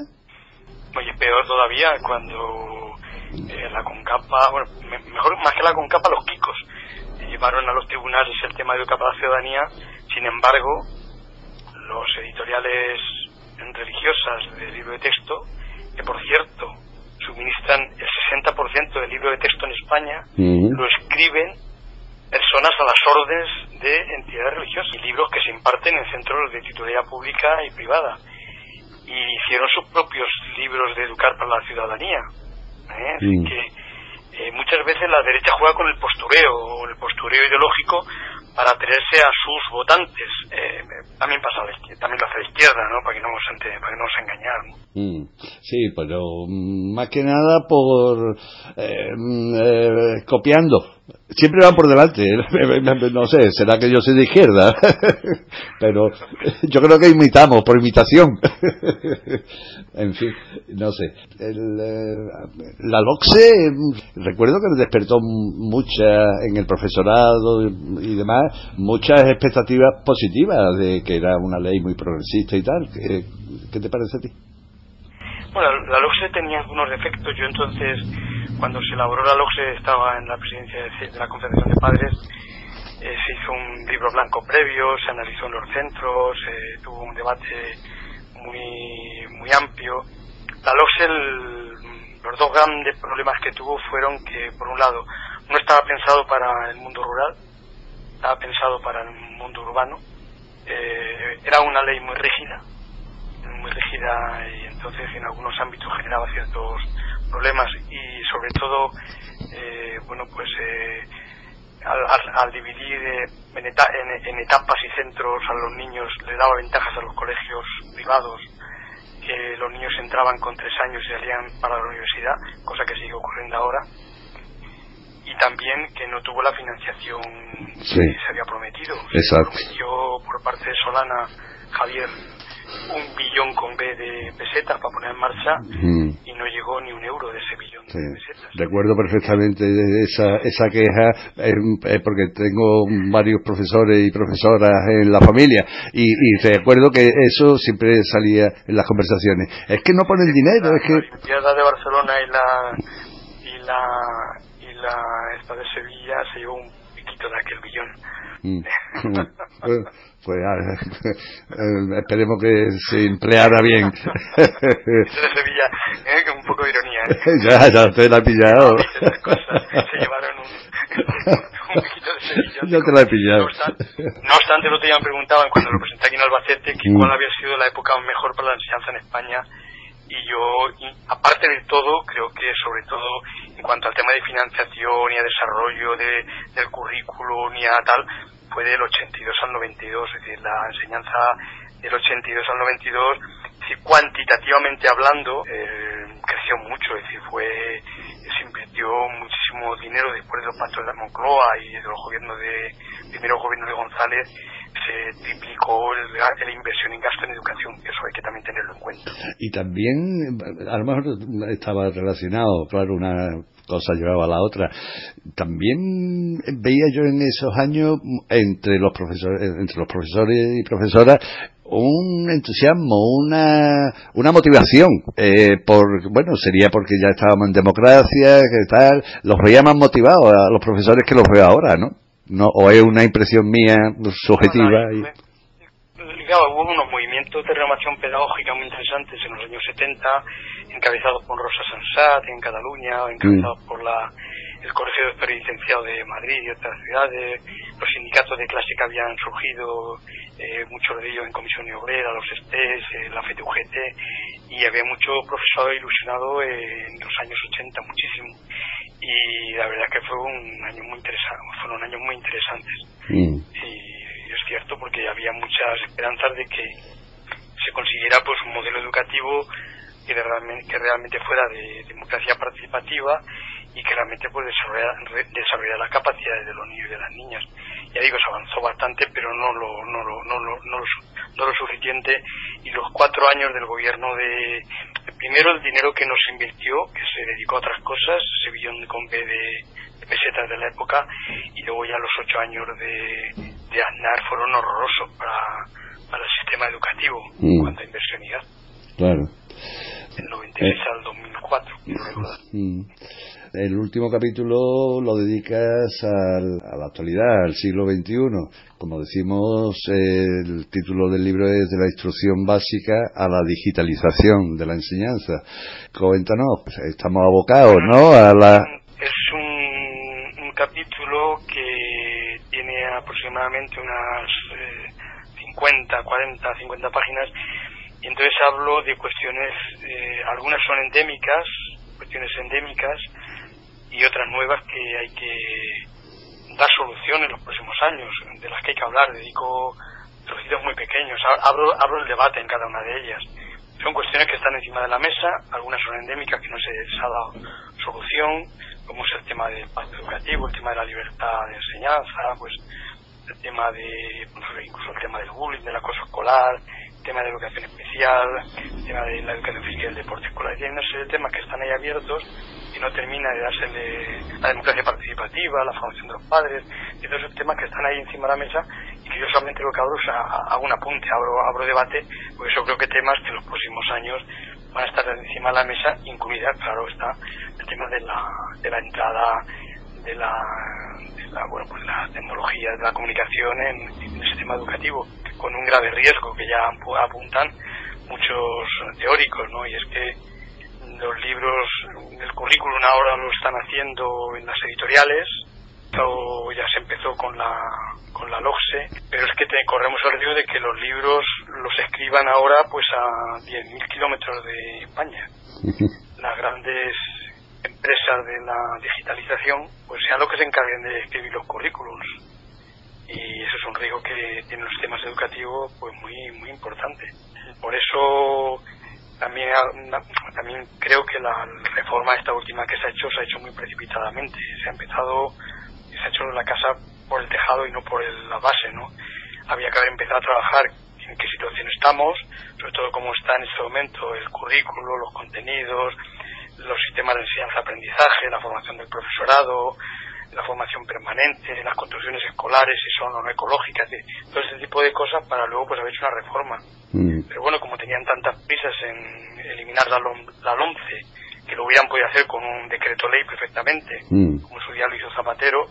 Oye, peor todavía cuando eh, la CONCAPA, bueno, mejor más que la CONCAPA, los Kikos, llevaron a los tribunales el tema de educación para la ciudadanía. Sin embargo, los editoriales religiosas del libro de texto, que por cierto suministran el 60% del libro de texto en España, lo escriben personas a las órdenes de entidades religiosas y libros que se imparten en centros de titularidad pública y privada y hicieron sus propios libros de educar para la ciudadanía. ¿eh? que eh, muchas veces la derecha juega con el postureo, o el postureo ideológico para atraerse a sus votantes. Eh, también pasa también lo hace la izquierda, ¿no? Para que no nos, para sí, pero mm, más que nada por mm, copiando siempre van por delante. *laughs* No sé, será que yo soy de izquierda, *laughs* pero yo creo que imitamos por imitación. *laughs* En fin, no sé. Eh, la LOCSE, recuerdo que despertó mucha en el profesorado y demás, muchas expectativas positivas de que era una ley muy progresista y tal. ¿Qué, qué te parece a ti? Bueno, la LOCSE tenía algunos defectos. Yo entonces cuando se elaboró la LOCSE estaba en la presidencia de la Confederación de Padres, eh, se hizo un libro blanco previo, se analizó en los centros, eh, tuvo un debate muy, muy amplio. La LOCSE, los dos grandes problemas que tuvo fueron que, por un lado, no estaba pensado para el mundo rural, estaba pensado para el mundo urbano, eh, era una ley muy rígida, muy rígida y entonces en algunos ámbitos generaba ciertos problemas y sobre todo, eh, bueno, pues eh, al, dividir eh, en, etapas y centros a los niños le daba ventajas a los colegios privados que los niños entraban con tres años y salían para la universidad, cosa que sigue ocurriendo ahora, y también que no tuvo la financiación que se había prometido. Se prometió por parte de Solana, Javier, un billón con B de pesetas para poner en marcha y no llegó ni un euro de ese billón de pesetas. Recuerdo perfectamente esa, esa queja eh, porque tengo varios profesores y profesoras en la familia y, y recuerdo que eso siempre salía en las conversaciones. Es que no ponen dinero, la, es que... La de Barcelona y la, y la, y la esta de Sevilla se llevó un piquito de aquel billón. Mm. *laughs* pues eh, *laughs* esperemos que se empleara bien. de Sevilla, ¿eh? con un poco de ironía. ¿eh? *laughs* ya, ya te la he pillado. se llevaron un, *laughs* un de Sevilla. Ya te la he pillado. No obstante, no obstante, el otro día me preguntaban cuando lo presenté aquí en Albacete que mm. cuál había sido la época mejor para la enseñanza en España y yo, aparte de todo, creo que sobre todo en cuanto al tema de financiación y a desarrollo de, del currículo ni a tal, fue del 82 al 92, es decir, la enseñanza del 82 al 92, si cuantitativamente hablando, eh, creció mucho, es decir, fue se invirtió muchísimo dinero después de los pactos de la Moncloa y de los gobiernos de primero gobierno de González se triplicó la inversión en gasto en educación eso hay que también tenerlo en cuenta. Y también a lo estaba relacionado claro una cosa llevaba a la otra. También veía yo en esos años entre los profesores, entre los profesores y profesoras un entusiasmo, una, una motivación, eh, por, bueno, sería porque ya estábamos en democracia, que tal, los veía más motivados a los profesores que los veo ahora, ¿no? no o es una impresión mía subjetiva. y hubo unos movimientos de renovación pedagógica muy interesantes en los años 70, encabezados por Rosa Sansat en Cataluña, encabezados mm. por la el Colegio de Licenciado de Madrid y otras ciudades, los sindicatos de clase que habían surgido, eh, muchos de ellos en Comisión Obrera, los STES, eh, la FETUGT, y había mucho profesorado ilusionado en los años 80, muchísimo. Y la verdad que fue un año muy interesante, fueron años muy interesantes. Mm. Y es cierto porque había muchas esperanzas de que se consiguiera pues un modelo educativo que, realmente, que realmente fuera de democracia participativa y que realmente pues desarrollar, desarrollar las capacidades de los niños y de las niñas. Ya digo, se avanzó bastante, pero no lo, no lo, no lo, no lo, no lo suficiente. Y los cuatro años del gobierno de, primero el dinero que nos invirtió, que se dedicó a otras cosas, ese billón con B de, pesetas de la época, y luego ya los ocho años de, de Aznar fueron horrorosos para, para el sistema educativo en mm. cuanto a inversionidad. Claro. Del 96 al 2004, el último capítulo lo dedicas a la actualidad, al siglo XXI. Como decimos, el título del libro es de la instrucción básica a la digitalización de la enseñanza. Cuéntanos, pues, estamos abocados, ¿no? A la... Es un, capítulo que tiene aproximadamente unas 50, 40, 50 páginas y entonces hablo de cuestiones, eh, algunas son endémicas, cuestiones endémicas, y otras nuevas que hay que dar solución en los próximos años, de las que hay que hablar. Dedico trocitos muy pequeños, abro, abro el debate en cada una de ellas. Son cuestiones que están encima de la mesa, algunas son endémicas que no se les ha dado solución, como es el tema del pacto educativo, el tema de la libertad de enseñanza, pues el tema de, incluso el tema del bullying, del acoso escolar, tema de educación especial, el tema de la educación física y el deporte escolar. Y hay una serie de temas que están ahí abiertos y no termina de darse la democracia participativa, la formación de los padres, y todos esos temas que están ahí encima de la mesa y que yo solamente lo que abro es hago un apunte, abro, abro debate, porque yo creo que temas que en los próximos años van a estar encima de la mesa, incluida, claro, está el tema de la, de la entrada de la, de la, bueno, pues la tecnología de la comunicación en, en el sistema educativo, con un grave riesgo que ya apuntan muchos teóricos, ¿no? Y es que los libros, el currículum ahora lo están haciendo en las editoriales, todo ya se empezó con la con la LOGSE, pero es que corremos el riesgo de que los libros los escriban ahora pues a 10.000 kilómetros de España. Las grandes empresas de la digitalización pues sean los que se encarguen de escribir los currículums y eso es un riesgo que tienen los sistemas educativos pues muy muy importante. Por eso también, también creo que la reforma esta última que se ha hecho se ha hecho muy precipitadamente. Se ha empezado, se ha hecho la casa por el tejado y no por la base, ¿no? Había que haber empezado a trabajar en qué situación estamos, sobre todo cómo está en este momento el currículo, los contenidos, los sistemas de enseñanza-aprendizaje, la formación del profesorado, la formación permanente, las construcciones escolares, si son o no ecológicas, todo ese tipo de cosas para luego pues haber hecho una reforma. Mm. Pero bueno, como tenían tantas prisas en eliminar la, la LOMCE, que lo hubieran podido hacer con un decreto ley perfectamente, mm. como su día lo hizo Zapatero,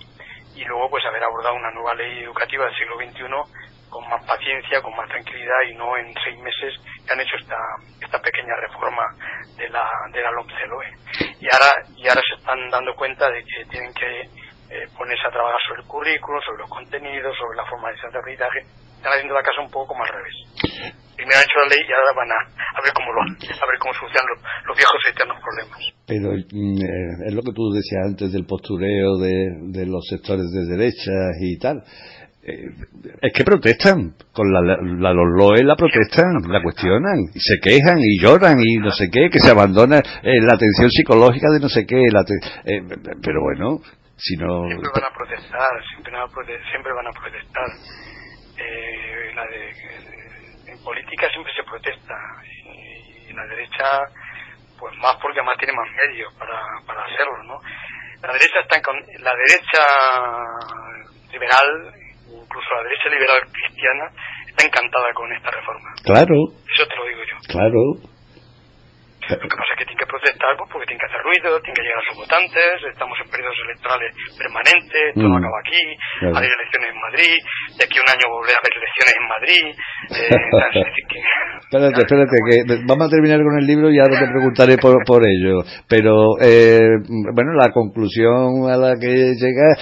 y luego pues haber abordado una nueva ley educativa del siglo XXI con más paciencia, con más tranquilidad y no en seis meses que han hecho esta, esta pequeña reforma de la, de la LOMCE. Y ahora, y ahora se están dando cuenta de que tienen que eh, ponerse a trabajar sobre el currículo, sobre los contenidos, sobre la formalización de aprendizaje, están haciendo la casa un poco como al revés. Primero han hecho la ley y ahora van a, ver cómo lo a ver cómo solucionan los, viejos y eternos problemas. Pero eh, es lo que tú decías antes del postureo de, de los sectores de derecha y tal. Eh, es que protestan, con la, la, los LOE la protestan, la cuestionan, y se quejan y lloran y no sé qué, que se abandona la atención psicológica de no sé qué, la pero bueno, siempre van a protestar, siempre van a protestar. Siempre van a protestar. Eh, la de, en política siempre se protesta y, la derecha pues más porque además tiene más medios para, para hacerlo, ¿no? La derecha está en, la derecha liberal, incluso la derecha liberal cristiana, está encantada con esta reforma. Claro. Eso te lo digo yo. Claro. Lo que pasa es que tiene que protestar pues porque tienen que hacer ruido, tienen que llegar a sus votantes, estamos en periodos electorales permanentes, todo Mm. acaba aquí, Claro. hay elecciones en Madrid, de aquí a un año volverá a haber elecciones en Madrid. Eh, *laughs* es decir que- Espérate, espérate, que vamos a terminar con el libro y ahora te preguntaré por, por ello. Pero, eh, bueno, la conclusión a la que llega,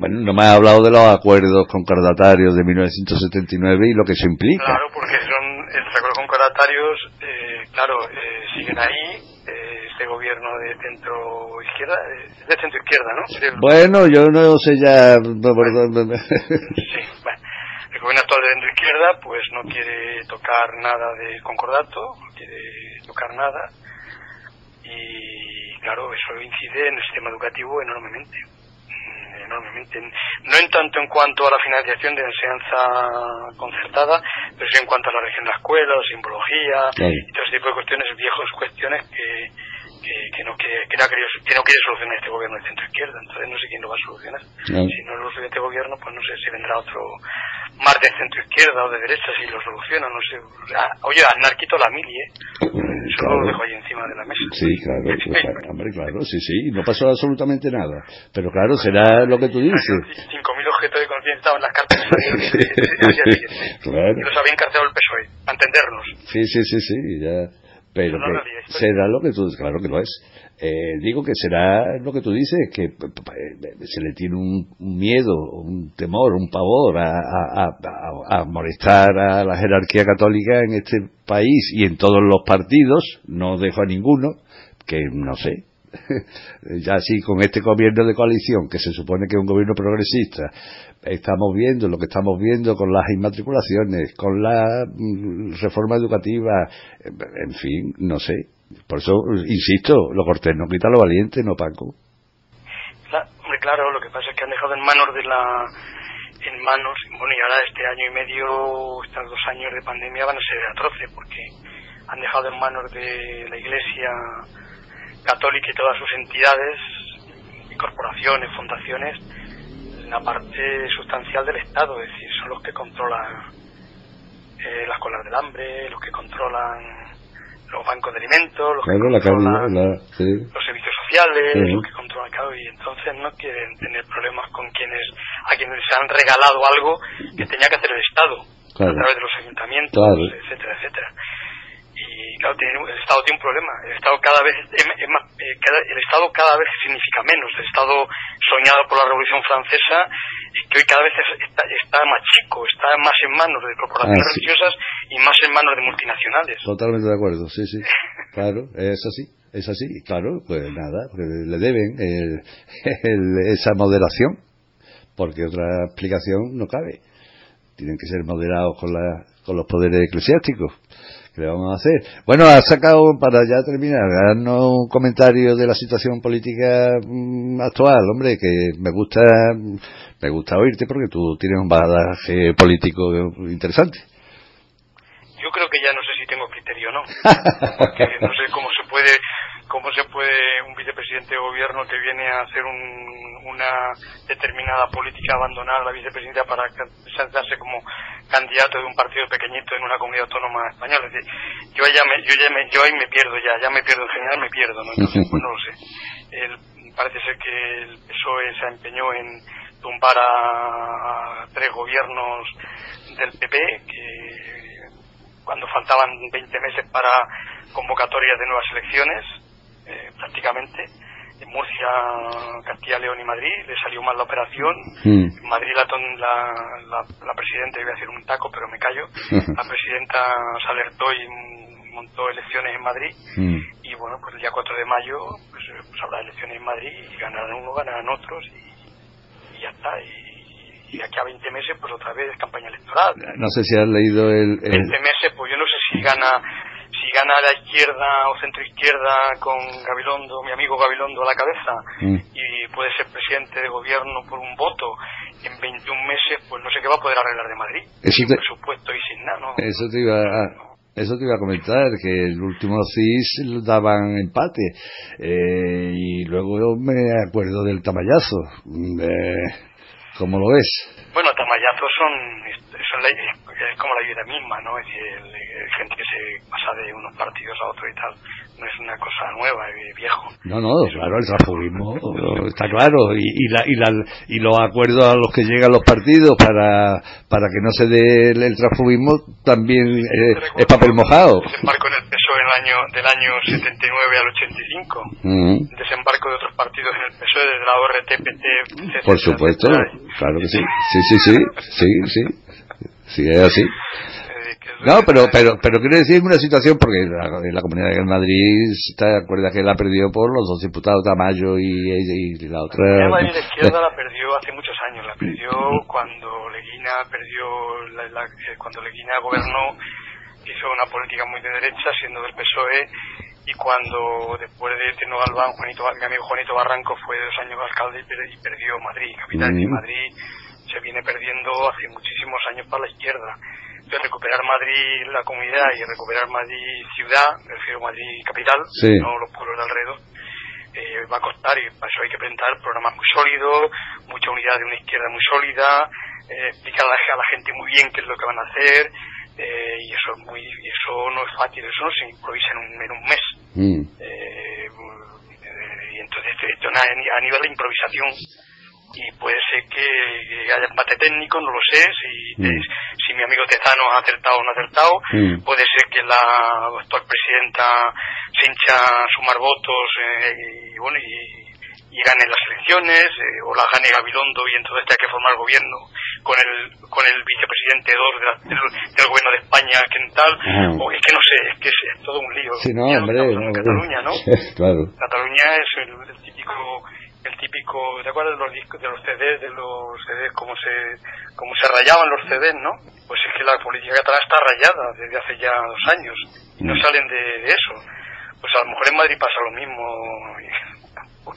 bueno, no me ha hablado de los acuerdos concordatarios de 1979 y lo que eso implica. Claro, porque son el acuerdos concordatarios, eh, claro, eh, siguen ahí. eh, este gobierno de centro izquierda, eh, de centro izquierda, ¿no? Bueno, yo no sé ya. perdón. *laughs* Sí, bueno. El gobierno actual de centro izquierda, pues no quiere tocar nada del concordato, no quiere tocar nada. Y claro, eso incide en el sistema educativo enormemente. Enormemente. No en tanto en cuanto a la financiación de enseñanza concertada, pero sí en cuanto a la región de la escuela, la simbología y todo ese tipo de cuestiones, viejas cuestiones que, que, que no, quiere, que, no ha querido- que no quiere solucionar este gobierno de centro izquierda. Entonces no sé quién lo va a solucionar. Si no lo soluciona este gobierno, pues no sé si vendrá otro más de centro izquierda o de derecha si lo soluciona, no sé. Ah, oye, Aznar quitó la mili, ¿eh? Eso Claro. lo dejo ahí encima de la mesa. Sí, claro, claro, *laughs* hombre, claro, sí, sí, no pasó absolutamente nada. Pero claro, será lo que tú dices. 5.000 objetos de conciencia estaban en las cartas. *laughs* Claro. Y los había encarcelado el PSOE, para entendernos. Sí, sí, sí, sí, ya. Pero No, que no, no, estoy- será lo que tú, claro que lo es. Eh, digo que será lo que tú dices, que p- eh, se le tiene un, miedo, un temor, un pavor a, a- a- a- a molestar a la jerarquía católica en este país y en todos los partidos, no dejo a ninguno, que no sé, *laughs* ya así con este gobierno de coalición, que se supone que es un gobierno progresista, estamos viendo lo que estamos viendo con las inmatriculaciones, con la mm, reforma educativa, eh, en fin, no sé. Por eso, insisto, lo cortés no quita lo valiente, no Paco. Claro, lo que pasa es que han dejado en manos de la en manos, bueno, y ahora este año y medio, estos dos años de pandemia van a ser atroces, porque han dejado en manos de la Iglesia Católica y todas sus entidades, y corporaciones, fundaciones, la parte sustancial del Estado, es decir, son los que controlan eh, las colas del hambre, los que controlan los bancos de alimentos, los Claro, que la controlan caridad, la, sí. los servicios sociales, Ujú. los que controlan claro, y entonces no quieren tener problemas con quienes a quienes les han regalado algo que tenía que hacer el Estado Claro. a través de los ayuntamientos, Claro. etcétera, etcétera. Y claro, tiene- el Estado tiene un problema. El Estado cada vez es, es más, eh, cada- el Estado cada vez significa menos. El Estado soñado por la Revolución Francesa y que hoy cada vez es- está, está más chico, está más en manos de corporaciones Ah, sí. religiosas y más en manos de multinacionales. Totalmente de acuerdo, sí, sí. *laughs* Claro, es así, es así. Y Claro, pues nada, porque le deben el- el- esa moderación, porque otra explicación no cabe. Tienen que ser moderados con, la, con los poderes eclesiásticos. ¿Qué le vamos a hacer? Bueno, ha sacado, para ya terminar, darnos un comentario de la situación política mm, actual, hombre, que me gusta, me gusta oírte porque tú tienes un bagaje político interesante. Yo creo que ya no sé si tengo criterio o no. *laughs* Porque no sé cómo se puede, cómo se puede un vicepresidente de gobierno que viene a hacer un- una determinada política abandonar la vicepresidencia para sentarse como candidato de un partido pequeñito en una comunidad autónoma española. Es decir, yo ya me, yo ya me, yo ahí me pierdo ya, ya me pierdo en general, me pierdo, ¿no? Entonces, pues no lo sé. El- parece ser que el PSOE se empeñó en tumbar a, tres gobiernos del PP que cuando faltaban 20 meses para convocatorias de nuevas elecciones, eh, prácticamente. En Murcia, Castilla, León y Madrid le salió mal la operación. Mm. En Madrid la, la, la, la presidenta, iba a decir un taco, pero me callo, *laughs* la presidenta se alertó y montó elecciones en Madrid. Mm. Y bueno, pues el día 4 de mayo pues, pues habrá elecciones en Madrid y ganarán uno, ganarán otros y, y ya está. Y, y aquí a 20 meses, pues otra vez campaña electoral. No sé si has leído el, el- 20 meses, pues yo no sé si gana si gana la izquierda o centro izquierda con Gabilondo, mi amigo Gabilondo a la cabeza Mm. y puede ser presidente de gobierno por un voto en 21 meses, pues no sé qué va a poder arreglar de Madrid. Eso sin te- presupuesto y sin nada, ¿no? Eso te iba a, eso te iba a comentar, que el último CIS daban empate. Eh, y luego me acuerdo del tamallazo. Eh, ¿Cómo lo ves? Bueno, tamayazos son, son es como la vida misma, ¿no? Es decir, el- el gente que se pasa de unos partidos a otros y tal. No es una cosa nueva, eh, viejo. No, no, claro, el transfugismo está claro y, y, la, y, la, y los acuerdos a los que llegan los partidos para, para que no se dé el, transfugismo también es, papel mojado. Desembarco en el PSOE el año, del año 79 al 85, mm. desembarco de otros partidos en el PSOE desde la ORT, Por supuesto, claro que sí, sí, sí, sí, sí, sí, sí, es así. No, pero, pero, pero quiero decir una situación porque la, la Comunidad de Madrid está acuerda que la perdió por los dos diputados Tamayo y, y, la otra. La Madrid de izquierda la perdió hace muchos años, la perdió cuando Leguina perdió, la, la, eh, cuando Leguina gobernó, hizo una política muy de derecha, siendo del PSOE, y cuando después de Teno Galván, Juanito, mi amigo Juanito Barranco fue dos años alcalde y perdió Madrid, capital, y Madrid se viene perdiendo hace muchísimos años para la izquierda de recuperar Madrid la comunidad y recuperar Madrid ciudad, me refiero a Madrid capital, no los pueblos de alrededor, eh, va a costar y para eso hay que presentar programas muy sólidos, mucha unidad de una izquierda muy sólida, eh, explicar a la, gente muy bien qué es lo que van a hacer eh, y eso es muy y eso no es fácil, eso no se improvisa en un, en un mes. Mm. y entonces esto a nivel de improvisación y puede ser que, haya empate técnico, no lo sé, si, mm. si mi amigo Tezano ha acertado o no ha acertado, mm. puede ser que la actual presidenta se hincha a sumar votos eh, y bueno y, gane las elecciones eh, o la gane Gabilondo y entonces tenga que formar gobierno con el con el vicepresidente del, del, gobierno de España que tal o es que no sé es que es, todo un lío. Sí, no, hombre, Cataluña no *laughs* claro. Cataluña es el típico el típico, ¿te acuerdas de los discos, de los CDs, de los CDs, cómo se, cómo se rayaban los CDs, no? Pues es que la política catalana está rayada desde hace ya dos años y no mm. salen de, eso. Pues a lo mejor en Madrid pasa lo mismo.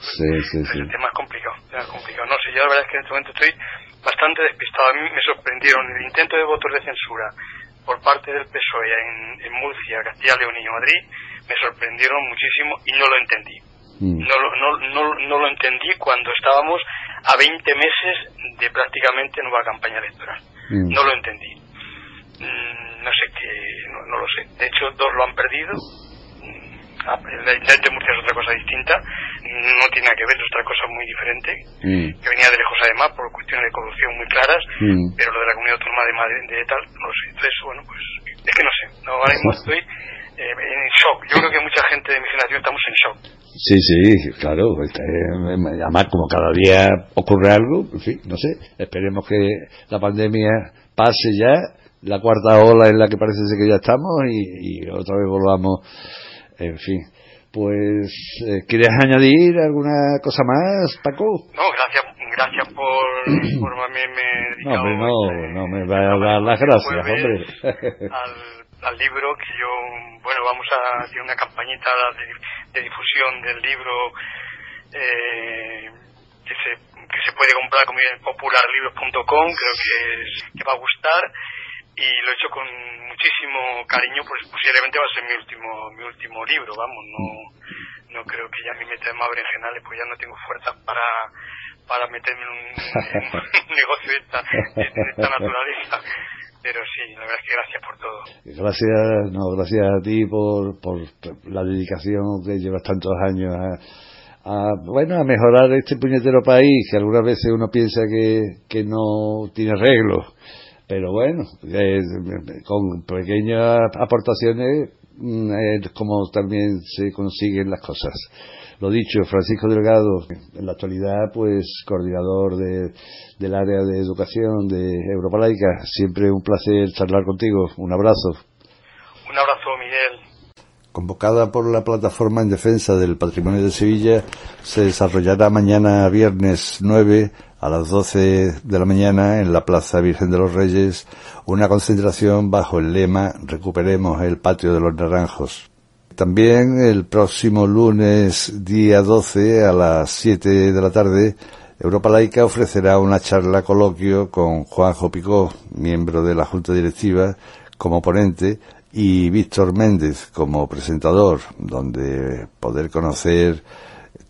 *laughs* sí, sí, sí. El tema es complicado, es complicado. No sé, yo la verdad es que en este momento estoy bastante despistado. A mí me sorprendieron el intento de votos de censura por parte del PSOE en, en Murcia, Castilla, León y Madrid, me sorprendieron muchísimo y no lo entendí Mm. No, no, no, no lo entendí cuando estábamos a 20 meses de prácticamente nueva campaña electoral. Mm. No lo entendí. Mm, no sé qué, no, lo sé. De hecho, dos lo han perdido. Ah, la Internet de Murcia es otra cosa distinta, no tiene nada que ver, es otra cosa muy diferente, que venía de lejos además por cuestiones de corrupción muy claras, pero lo de la comunidad autónoma de Madrid, de tal, no lo sé. Entonces, bueno, pues es que no sé, no, ahora mismo *laughs* estoy en shock. Yo creo que mucha gente de mi generación estamos en shock. Sí, sí, claro. Además, como cada día ocurre algo, en fin, no sé. Esperemos que la pandemia pase ya, la cuarta ola en la que parece que ya estamos y, otra vez volvamos, en fin. Pues, eh, ¿quieres añadir alguna cosa más, Paco? No, gracias, gracias por, *clears throat* por haberme No, hombre, no, no me va a dar las gracias, hombre. Al, al libro que yo, bueno, vamos a hacer una campañita de, difusión del libro eh, que, se, que se puede comprar como en popularlibros.com, creo que, que va a gustar y lo he hecho con muchísimo cariño, pues posiblemente va a ser mi último mi último libro, vamos, no no creo que ya me meta en más berenjenales, pues ya no tengo fuerzas para para meterme en un, *laughs* negocio de esta, de esta naturaleza pero sí, la verdad es que gracias por todo. Gracias, no, gracias a ti por, por la dedicación que llevas tantos años a, bueno, a mejorar este puñetero país que algunas veces uno piensa que, que no tiene arreglo. Pero bueno, con pequeñas aportaciones es como también se consiguen las cosas. Lo dicho, Francisco Delgado, en la actualidad, pues coordinador del área de educación de Europa Laica. Siempre un placer charlar contigo. Un abrazo. Un abrazo, Miguel. Convocada por la Plataforma en Defensa del Patrimonio de Sevilla, se desarrollará mañana viernes 9 a las 12 de la mañana en la Plaza Virgen de los Reyes una concentración bajo el lema Recuperemos el patio de los naranjos. También el próximo lunes día 12 a las 7 de la tarde, Europa Laica ofrecerá una charla coloquio con Juanjo Picó, miembro de la Junta Directiva, como ponente, y Víctor Méndez como presentador, donde poder conocer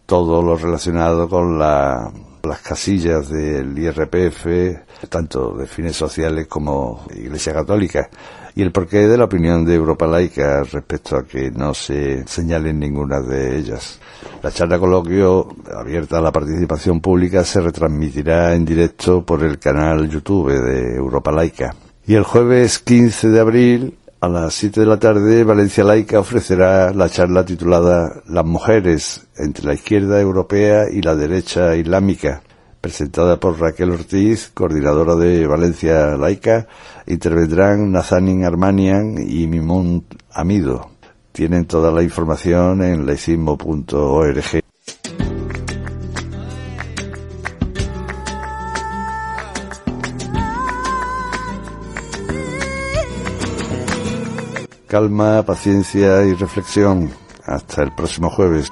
todo lo relacionado con la, las casillas del IRPF, tanto de fines sociales como Iglesia Católica, y el porqué de la opinión de Europa Laica respecto a que no se señalen ninguna de ellas. La charla coloquio, abierta a la participación pública, se retransmitirá en directo por el canal YouTube de Europa Laica. Y el jueves 15 de abril, a las 7 de la tarde, Valencia Laica ofrecerá la charla titulada Las mujeres entre la izquierda europea y la derecha islámica, presentada por Raquel Ortiz, coordinadora de Valencia Laica. Intervendrán Nazanin Armanian y Mimón Amido. Tienen toda la información en laicismo.org. Calma, paciencia y reflexión. Hasta el próximo jueves.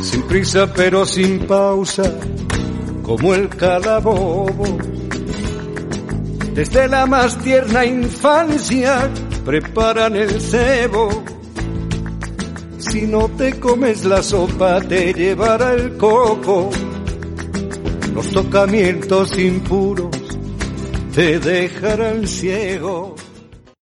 Sin prisa pero sin pausa, como el calabobo desde la más tierna infancia preparan el cebo. Si no te comes la sopa te llevará el coco. Los tocamientos impuros te dejarán ciego.